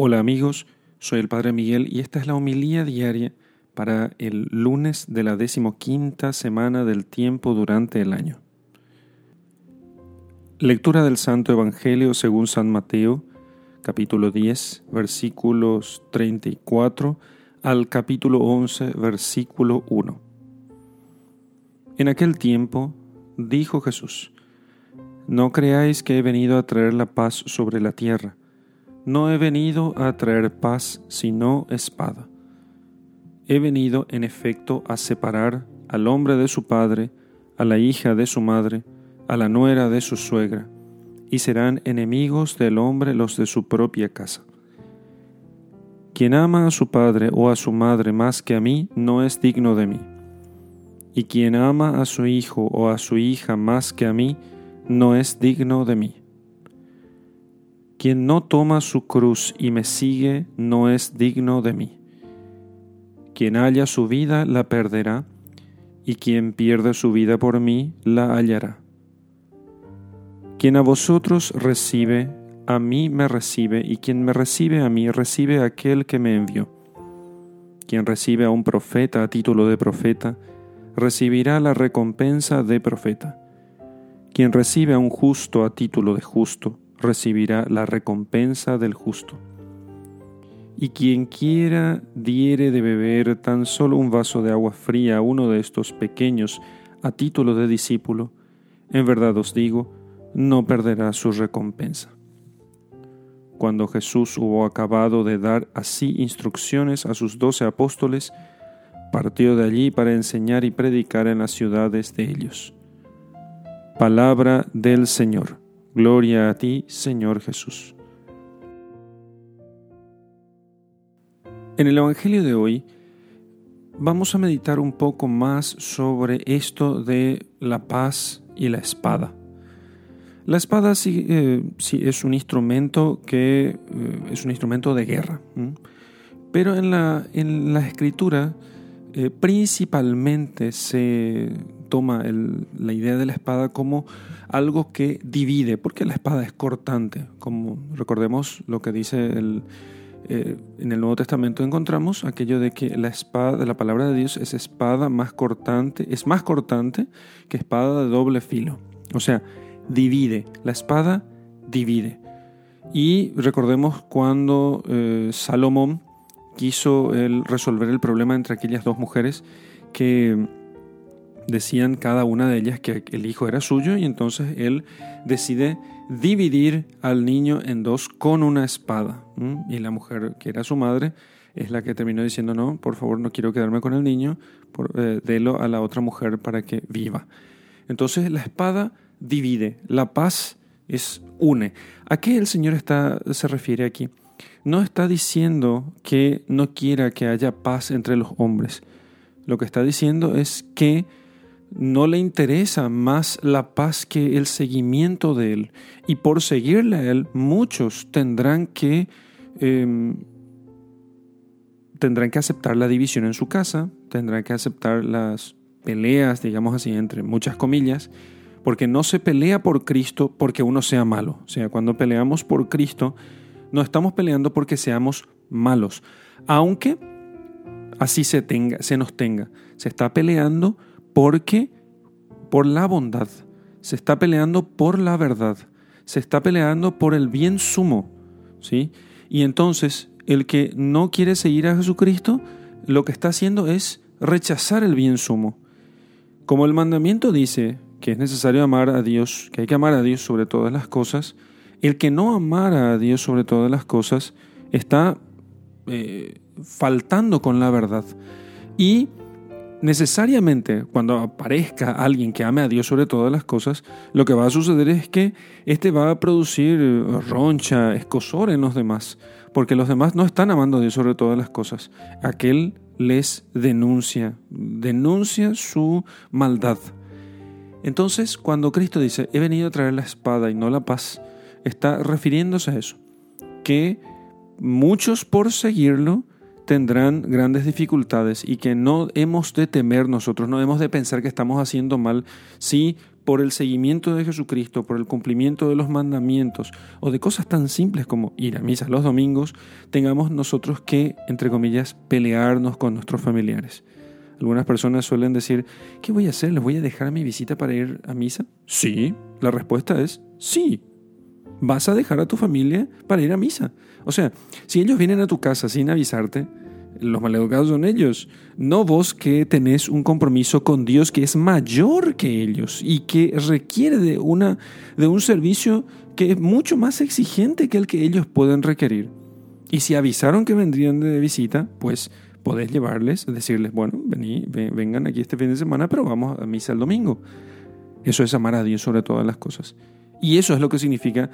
Hola amigos, soy el Padre Miguel y esta es la homilía diaria para el lunes de la decimoquinta semana del tiempo durante el año. Lectura del Santo Evangelio según San Mateo, capítulo 10, versículos 34 al capítulo 11, versículo 1. En aquel tiempo dijo Jesús, No creáis que he venido a traer la paz sobre la tierra no he venido a traer paz, sino espada. He venido, en efecto, a separar al hombre de su padre, a la hija de su madre, a la nuera de su suegra, y serán enemigos del hombre los de su propia casa. Quien ama a su padre o a su madre más que a mí, no es digno de mí. Y quien ama a su hijo o a su hija más que a mí, no es digno de mí. Quien no toma su cruz y me sigue no es digno de mí. Quien halla su vida la perderá, y quien pierde su vida por mí la hallará. Quien a vosotros recibe, a mí me recibe, y quien me recibe a mí recibe a aquel que me envió. Quien recibe a un profeta a título de profeta, recibirá la recompensa de profeta. Quien recibe a un justo a título de justo, recibirá la recompensa del justo. Y quien quiera diere de beber tan solo un vaso de agua fría a uno de estos pequeños a título de discípulo, en verdad os digo, no perderá su recompensa. Cuando Jesús hubo acabado de dar así instrucciones a sus doce apóstoles, partió de allí para enseñar y predicar en las ciudades de ellos. Palabra del Señor. Gloria a ti, Señor Jesús. En el Evangelio de hoy vamos a meditar un poco más sobre esto de la paz y la espada. La espada sí, eh, es un instrumento que eh, es un instrumento de guerra, pero en la, escritura eh, principalmente se toma la idea de la espada como algo que divide, porque la espada es cortante, como recordemos lo que dice el, eh, en el Nuevo Testamento encontramos aquello de que la espada la palabra de Dios es espada más cortante, es más cortante que espada de doble filo. O sea, divide, la espada divide. Y recordemos cuando eh, Salomón quiso resolver el problema entre aquellas dos mujeres que decían cada una de ellas que el hijo era suyo y entonces él decide dividir al niño en dos con una espada. Y la mujer, que era su madre, es la que terminó diciendo, no, por favor, no quiero quedarme con el niño, por, eh, délo a la otra mujer para que viva. Entonces la espada divide, la paz es une. ¿A qué el Señor está, se refiere aquí? No está diciendo que no quiera que haya paz entre los hombres. Lo que está diciendo es que no le interesa más la paz que el seguimiento de Él. Y por seguirle a Él, muchos tendrán que, em, tendrán que aceptar la división en su casa, tendrán que aceptar las peleas, digamos así, entre muchas comillas, porque no se pelea por Cristo porque uno sea malo. O sea, cuando peleamos por Cristo, no estamos peleando porque seamos malos, aunque así se, tenga, se nos tenga. Se está peleando porque por la bondad, se está peleando por la verdad, se está peleando por el bien sumo, ¿sí? Y entonces el que no quiere seguir a Jesucristo, lo que está haciendo es rechazar el bien sumo. Como el mandamiento dice que es necesario amar a Dios, que hay que amar a Dios sobre todas las cosas, el que no amara a Dios sobre todas las cosas está eh, faltando con la verdad. Y necesariamente cuando aparezca alguien que ame a Dios sobre todas las cosas, lo que va a suceder es que éste va a producir eh, roncha, escosor en los demás, porque los demás no están amando a Dios sobre todas las cosas. Aquel les denuncia, denuncia su maldad. Entonces, cuando Cristo dice, he venido a traer la espada y no la paz, está refiriéndose a eso, que muchos por seguirlo tendrán grandes dificultades y que no hemos de temer nosotros, no hemos de pensar que estamos haciendo mal si por el seguimiento de Jesucristo, por el cumplimiento de los mandamientos o de cosas tan simples como ir a misa los domingos, tengamos nosotros que, entre comillas, pelearnos con nuestros familiares. Algunas personas suelen decir, ¿qué voy a hacer? ¿Les voy a dejar mi visita para ir a misa? Sí, la respuesta es sí. Vas a dejar a tu familia para ir a misa. O sea, si ellos vienen a tu casa sin avisarte, los maleducados son ellos, no vos que tenés un compromiso con Dios que es mayor que ellos y que requiere de, una, de un servicio que es mucho más exigente que el que ellos pueden requerir. Y si avisaron que vendrían de visita, pues podés llevarles, decirles, bueno, vení, vengan aquí este fin de semana, pero vamos a misa el domingo. Eso es amar a Dios sobre todas las cosas. Y eso es lo que significa,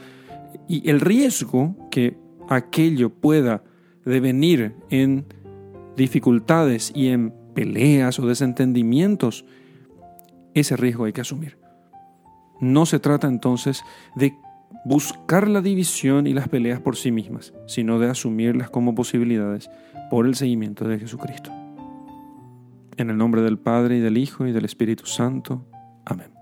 y el riesgo que aquello pueda devenir en dificultades y en peleas o desentendimientos, ese riesgo hay que asumir. No se trata entonces de buscar la división y las peleas por sí mismas, sino de asumirlas como posibilidades por el seguimiento de Jesucristo. En el nombre del Padre y del Hijo y del Espíritu Santo. Amén.